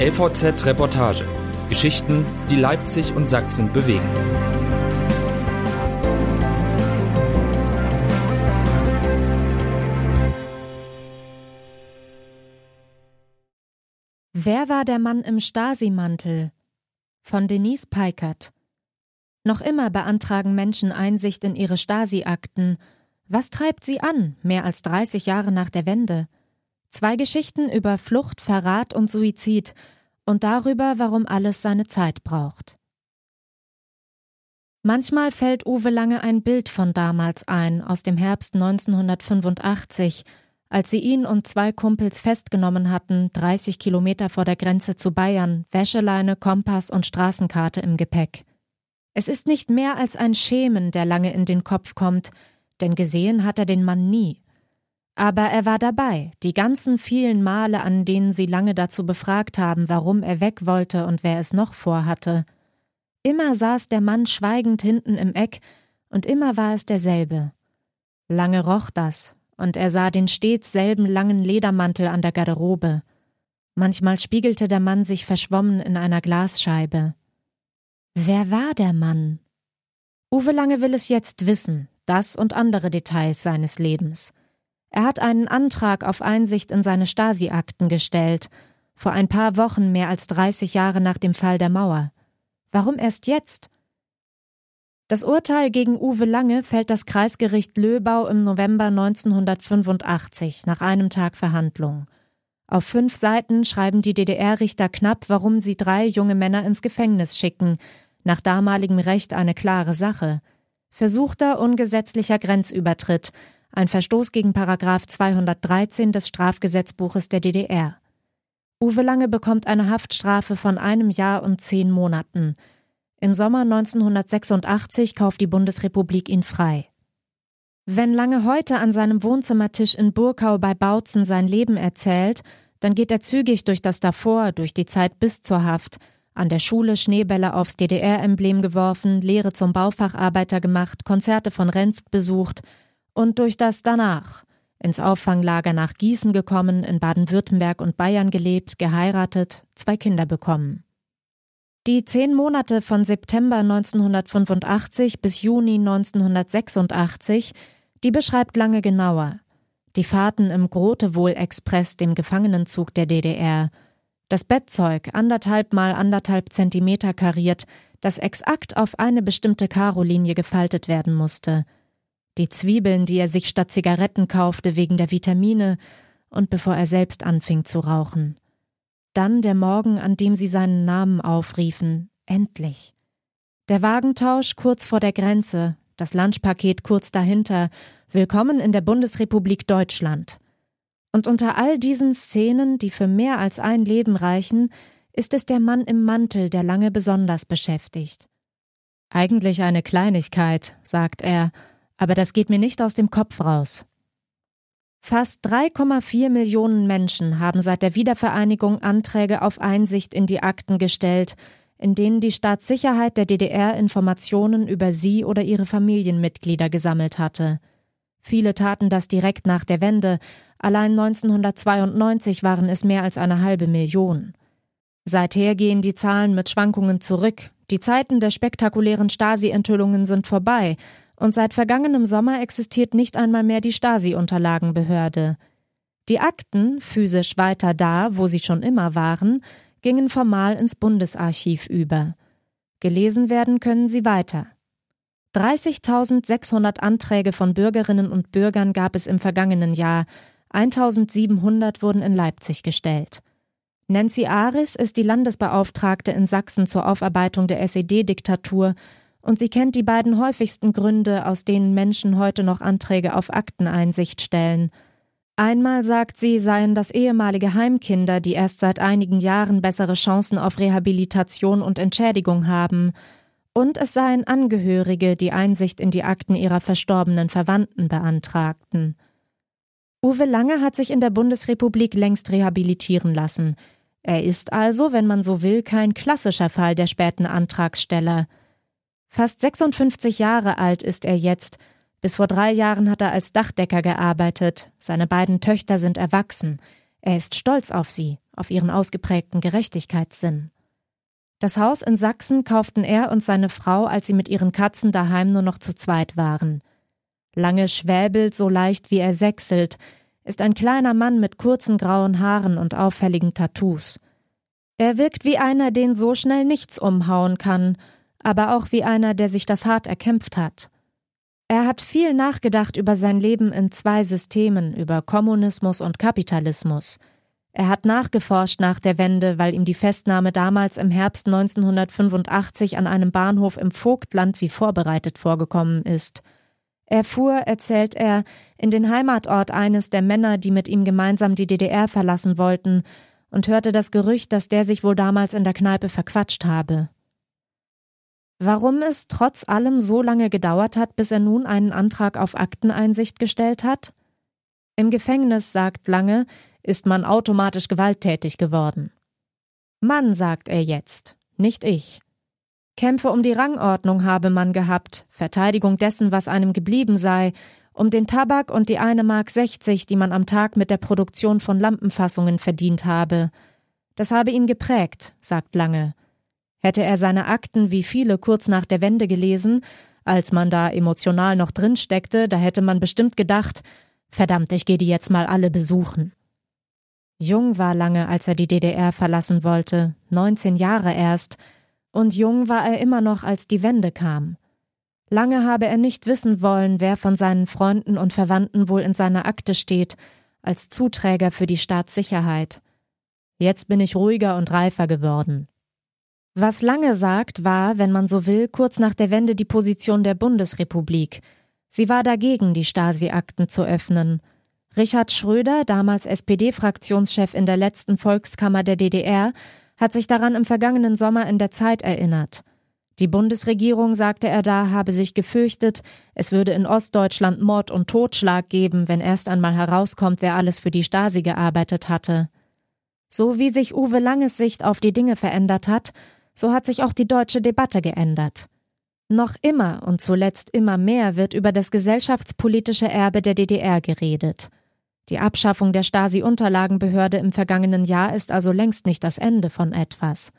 LVZ Reportage. Geschichten, die Leipzig und Sachsen bewegen. Wer war der Mann im Stasi-Mantel? Von Denise Peikert. Noch immer beantragen Menschen Einsicht in ihre Stasi-Akten. Was treibt sie an, mehr als 30 Jahre nach der Wende? Zwei Geschichten über Flucht, Verrat und Suizid und darüber, warum alles seine Zeit braucht. Manchmal fällt Uwe Lange ein Bild von damals ein, aus dem Herbst 1985, als sie ihn und zwei Kumpels festgenommen hatten, 30 Kilometer vor der Grenze zu Bayern, Wäscheleine, Kompass und Straßenkarte im Gepäck. Es ist nicht mehr als ein Schemen, der Lange in den Kopf kommt, denn gesehen hat er den Mann nie. Aber er war dabei, die ganzen vielen Male, an denen sie lange dazu befragt haben, warum er weg wollte und wer es noch vorhatte. Immer saß der Mann schweigend hinten im Eck, und immer war es derselbe. Lange roch das, und er sah den stets selben langen Ledermantel an der Garderobe. Manchmal spiegelte der Mann sich verschwommen in einer Glasscheibe. Wer war der Mann? Uwe Lange will es jetzt wissen, das und andere Details seines Lebens. Er hat einen Antrag auf Einsicht in seine Stasi-Akten gestellt, vor ein paar Wochen mehr als 30 Jahre nach dem Fall der Mauer. Warum erst jetzt? Das Urteil gegen Uwe Lange fällt das Kreisgericht Löbau im November 1985 nach einem Tag Verhandlung. Auf fünf Seiten schreiben die DDR-Richter knapp, warum sie drei junge Männer ins Gefängnis schicken, nach damaligem Recht eine klare Sache. Versuchter ungesetzlicher Grenzübertritt, ein Verstoß gegen Paragraf 213 des Strafgesetzbuches der DDR. Uwe Lange bekommt eine Haftstrafe von einem Jahr und zehn Monaten. Im Sommer 1986 kauft die Bundesrepublik ihn frei. Wenn Lange heute an seinem Wohnzimmertisch in Burkau bei Bautzen sein Leben erzählt, dann geht er zügig durch das davor, durch die Zeit bis zur Haft, an der Schule Schneebälle aufs DDR-Emblem geworfen, Lehre zum Baufacharbeiter gemacht, Konzerte von Renft besucht, und durch das danach ins Auffanglager nach Gießen gekommen, in Baden-Württemberg und Bayern gelebt, geheiratet, zwei Kinder bekommen. Die zehn Monate von September 1985 bis Juni 1986, die beschreibt lange genauer. Die Fahrten im Grotewohl-Express, dem Gefangenenzug der DDR, das Bettzeug anderthalb mal anderthalb Zentimeter kariert, das exakt auf eine bestimmte Karolinie gefaltet werden musste – die Zwiebeln, die er sich statt Zigaretten kaufte wegen der Vitamine und bevor er selbst anfing zu rauchen. Dann der Morgen, an dem sie seinen Namen aufriefen, endlich. Der Wagentausch kurz vor der Grenze, das Lunchpaket kurz dahinter, Willkommen in der Bundesrepublik Deutschland. Und unter all diesen Szenen, die für mehr als ein Leben reichen, ist es der Mann im Mantel, der lange besonders beschäftigt. Eigentlich eine Kleinigkeit, sagt er, aber das geht mir nicht aus dem Kopf raus. Fast 3,4 Millionen Menschen haben seit der Wiedervereinigung Anträge auf Einsicht in die Akten gestellt, in denen die Staatssicherheit der DDR Informationen über sie oder ihre Familienmitglieder gesammelt hatte. Viele taten das direkt nach der Wende, allein 1992 waren es mehr als eine halbe Million. Seither gehen die Zahlen mit Schwankungen zurück, die Zeiten der spektakulären Stasi-Enthüllungen sind vorbei, und seit vergangenem Sommer existiert nicht einmal mehr die Stasi-Unterlagenbehörde. Die Akten, physisch weiter da, wo sie schon immer waren, gingen formal ins Bundesarchiv über. Gelesen werden können sie weiter. 30.600 Anträge von Bürgerinnen und Bürgern gab es im vergangenen Jahr, 1.700 wurden in Leipzig gestellt. Nancy Aris ist die Landesbeauftragte in Sachsen zur Aufarbeitung der SED-Diktatur und sie kennt die beiden häufigsten Gründe, aus denen Menschen heute noch Anträge auf Akteneinsicht stellen. Einmal sagt sie, seien das ehemalige Heimkinder, die erst seit einigen Jahren bessere Chancen auf Rehabilitation und Entschädigung haben, und es seien Angehörige, die Einsicht in die Akten ihrer verstorbenen Verwandten beantragten. Uwe Lange hat sich in der Bundesrepublik längst rehabilitieren lassen. Er ist also, wenn man so will, kein klassischer Fall der späten Antragsteller. Fast 56 Jahre alt ist er jetzt. Bis vor drei Jahren hat er als Dachdecker gearbeitet. Seine beiden Töchter sind erwachsen. Er ist stolz auf sie, auf ihren ausgeprägten Gerechtigkeitssinn. Das Haus in Sachsen kauften er und seine Frau, als sie mit ihren Katzen daheim nur noch zu zweit waren. Lange schwäbelt, so leicht wie er sechselt, ist ein kleiner Mann mit kurzen grauen Haaren und auffälligen Tattoos. Er wirkt wie einer, den so schnell nichts umhauen kann, aber auch wie einer, der sich das hart erkämpft hat. Er hat viel nachgedacht über sein Leben in zwei Systemen, über Kommunismus und Kapitalismus. Er hat nachgeforscht nach der Wende, weil ihm die Festnahme damals im Herbst 1985 an einem Bahnhof im Vogtland wie vorbereitet vorgekommen ist. Er fuhr, erzählt er, in den Heimatort eines der Männer, die mit ihm gemeinsam die DDR verlassen wollten, und hörte das Gerücht, dass der sich wohl damals in der Kneipe verquatscht habe. Warum es trotz allem so lange gedauert hat, bis er nun einen Antrag auf Akteneinsicht gestellt hat? Im Gefängnis, sagt Lange, ist man automatisch gewalttätig geworden. Mann, sagt er jetzt, nicht ich. Kämpfe um die Rangordnung habe man gehabt, Verteidigung dessen, was einem geblieben sei, um den Tabak und die eine Mark 60, die man am Tag mit der Produktion von Lampenfassungen verdient habe. Das habe ihn geprägt, sagt Lange. Hätte er seine Akten wie viele kurz nach der Wende gelesen, als man da emotional noch drin steckte, da hätte man bestimmt gedacht, verdammt, ich gehe die jetzt mal alle besuchen. Jung war lange, als er die DDR verlassen wollte, 19 Jahre erst, und jung war er immer noch, als die Wende kam. Lange habe er nicht wissen wollen, wer von seinen Freunden und Verwandten wohl in seiner Akte steht, als Zuträger für die Staatssicherheit. Jetzt bin ich ruhiger und reifer geworden. Was Lange sagt, war, wenn man so will, kurz nach der Wende die Position der Bundesrepublik. Sie war dagegen, die Stasi-Akten zu öffnen. Richard Schröder, damals SPD-Fraktionschef in der letzten Volkskammer der DDR, hat sich daran im vergangenen Sommer in der Zeit erinnert. Die Bundesregierung, sagte er da, habe sich gefürchtet, es würde in Ostdeutschland Mord und Totschlag geben, wenn erst einmal herauskommt, wer alles für die Stasi gearbeitet hatte. So wie sich Uwe Langes Sicht auf die Dinge verändert hat, so hat sich auch die deutsche Debatte geändert. Noch immer und zuletzt immer mehr wird über das gesellschaftspolitische Erbe der DDR geredet. Die Abschaffung der Stasi-Unterlagenbehörde im vergangenen Jahr ist also längst nicht das Ende von etwas.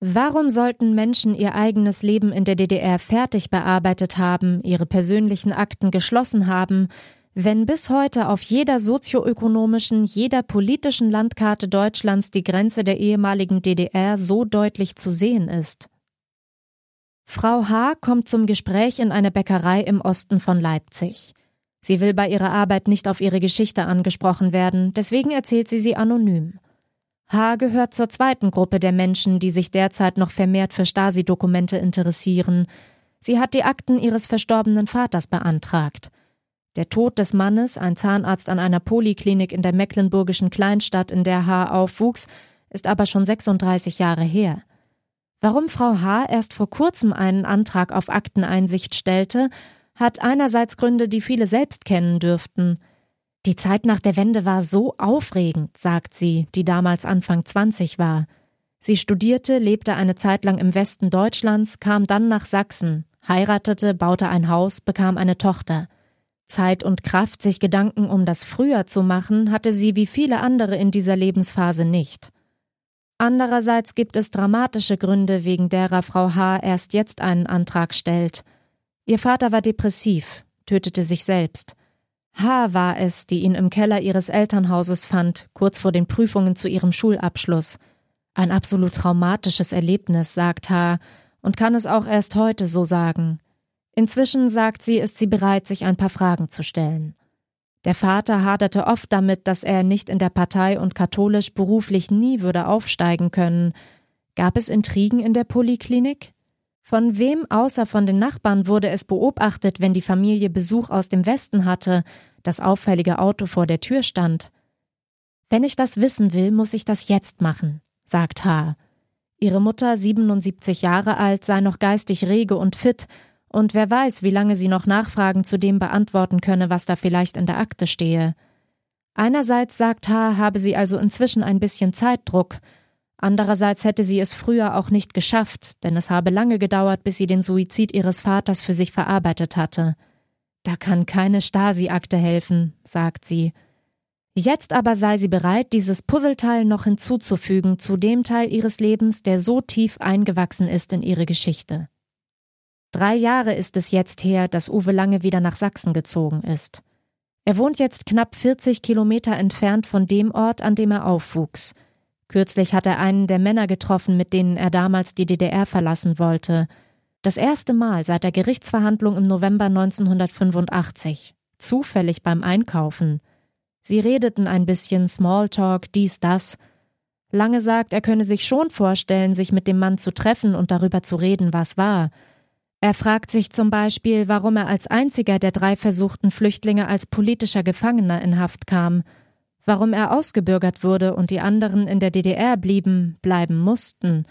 Warum sollten Menschen ihr eigenes Leben in der DDR fertig bearbeitet haben, ihre persönlichen Akten geschlossen haben, wenn bis heute auf jeder sozioökonomischen, jeder politischen Landkarte Deutschlands die Grenze der ehemaligen DDR so deutlich zu sehen ist. Frau H. kommt zum Gespräch in eine Bäckerei im Osten von Leipzig. Sie will bei ihrer Arbeit nicht auf ihre Geschichte angesprochen werden, deswegen erzählt sie sie anonym. H. gehört zur zweiten Gruppe der Menschen, die sich derzeit noch vermehrt für Stasi-Dokumente interessieren. Sie hat die Akten ihres verstorbenen Vaters beantragt. Der Tod des Mannes, ein Zahnarzt an einer Poliklinik in der mecklenburgischen Kleinstadt, in der H. aufwuchs, ist aber schon 36 Jahre her. Warum Frau H. erst vor kurzem einen Antrag auf Akteneinsicht stellte, hat einerseits Gründe, die viele selbst kennen dürften. Die Zeit nach der Wende war so aufregend, sagt sie, die damals Anfang 20 war. Sie studierte, lebte eine Zeit lang im Westen Deutschlands, kam dann nach Sachsen, heiratete, baute ein Haus, bekam eine Tochter. Zeit und Kraft, sich Gedanken um das Früher zu machen, hatte sie wie viele andere in dieser Lebensphase nicht. Andererseits gibt es dramatische Gründe, wegen derer Frau H. erst jetzt einen Antrag stellt. Ihr Vater war depressiv, tötete sich selbst. H. war es, die ihn im Keller ihres Elternhauses fand, kurz vor den Prüfungen zu ihrem Schulabschluss. Ein absolut traumatisches Erlebnis, sagt H. und kann es auch erst heute so sagen. Inzwischen, sagt sie, ist sie bereit, sich ein paar Fragen zu stellen. Der Vater haderte oft damit, dass er nicht in der Partei und katholisch beruflich nie würde aufsteigen können. Gab es Intrigen in der Poliklinik? Von wem außer von den Nachbarn wurde es beobachtet, wenn die Familie Besuch aus dem Westen hatte, das auffällige Auto vor der Tür stand? Wenn ich das wissen will, muss ich das jetzt machen, sagt H. Ihre Mutter, 77 Jahre alt, sei noch geistig rege und fit und wer weiß, wie lange sie noch Nachfragen zu dem beantworten könne, was da vielleicht in der Akte stehe. Einerseits, sagt H., habe sie also inzwischen ein bisschen Zeitdruck, andererseits hätte sie es früher auch nicht geschafft, denn es habe lange gedauert, bis sie den Suizid ihres Vaters für sich verarbeitet hatte. Da kann keine Stasi-Akte helfen, sagt sie. Jetzt aber sei sie bereit, dieses Puzzleteil noch hinzuzufügen zu dem Teil ihres Lebens, der so tief eingewachsen ist in ihre Geschichte. Drei Jahre ist es jetzt her, dass Uwe Lange wieder nach Sachsen gezogen ist. Er wohnt jetzt knapp 40 Kilometer entfernt von dem Ort, an dem er aufwuchs. Kürzlich hat er einen der Männer getroffen, mit denen er damals die DDR verlassen wollte. Das erste Mal seit der Gerichtsverhandlung im November 1985. Zufällig beim Einkaufen. Sie redeten ein bisschen Smalltalk, dies, das. Lange sagt, er könne sich schon vorstellen, sich mit dem Mann zu treffen und darüber zu reden, was war. Er fragt sich zum Beispiel, warum er als einziger der drei versuchten Flüchtlinge als politischer Gefangener in Haft kam, warum er ausgebürgert wurde und die anderen in der DDR blieben, bleiben mussten.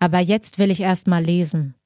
Aber jetzt will ich erst mal lesen.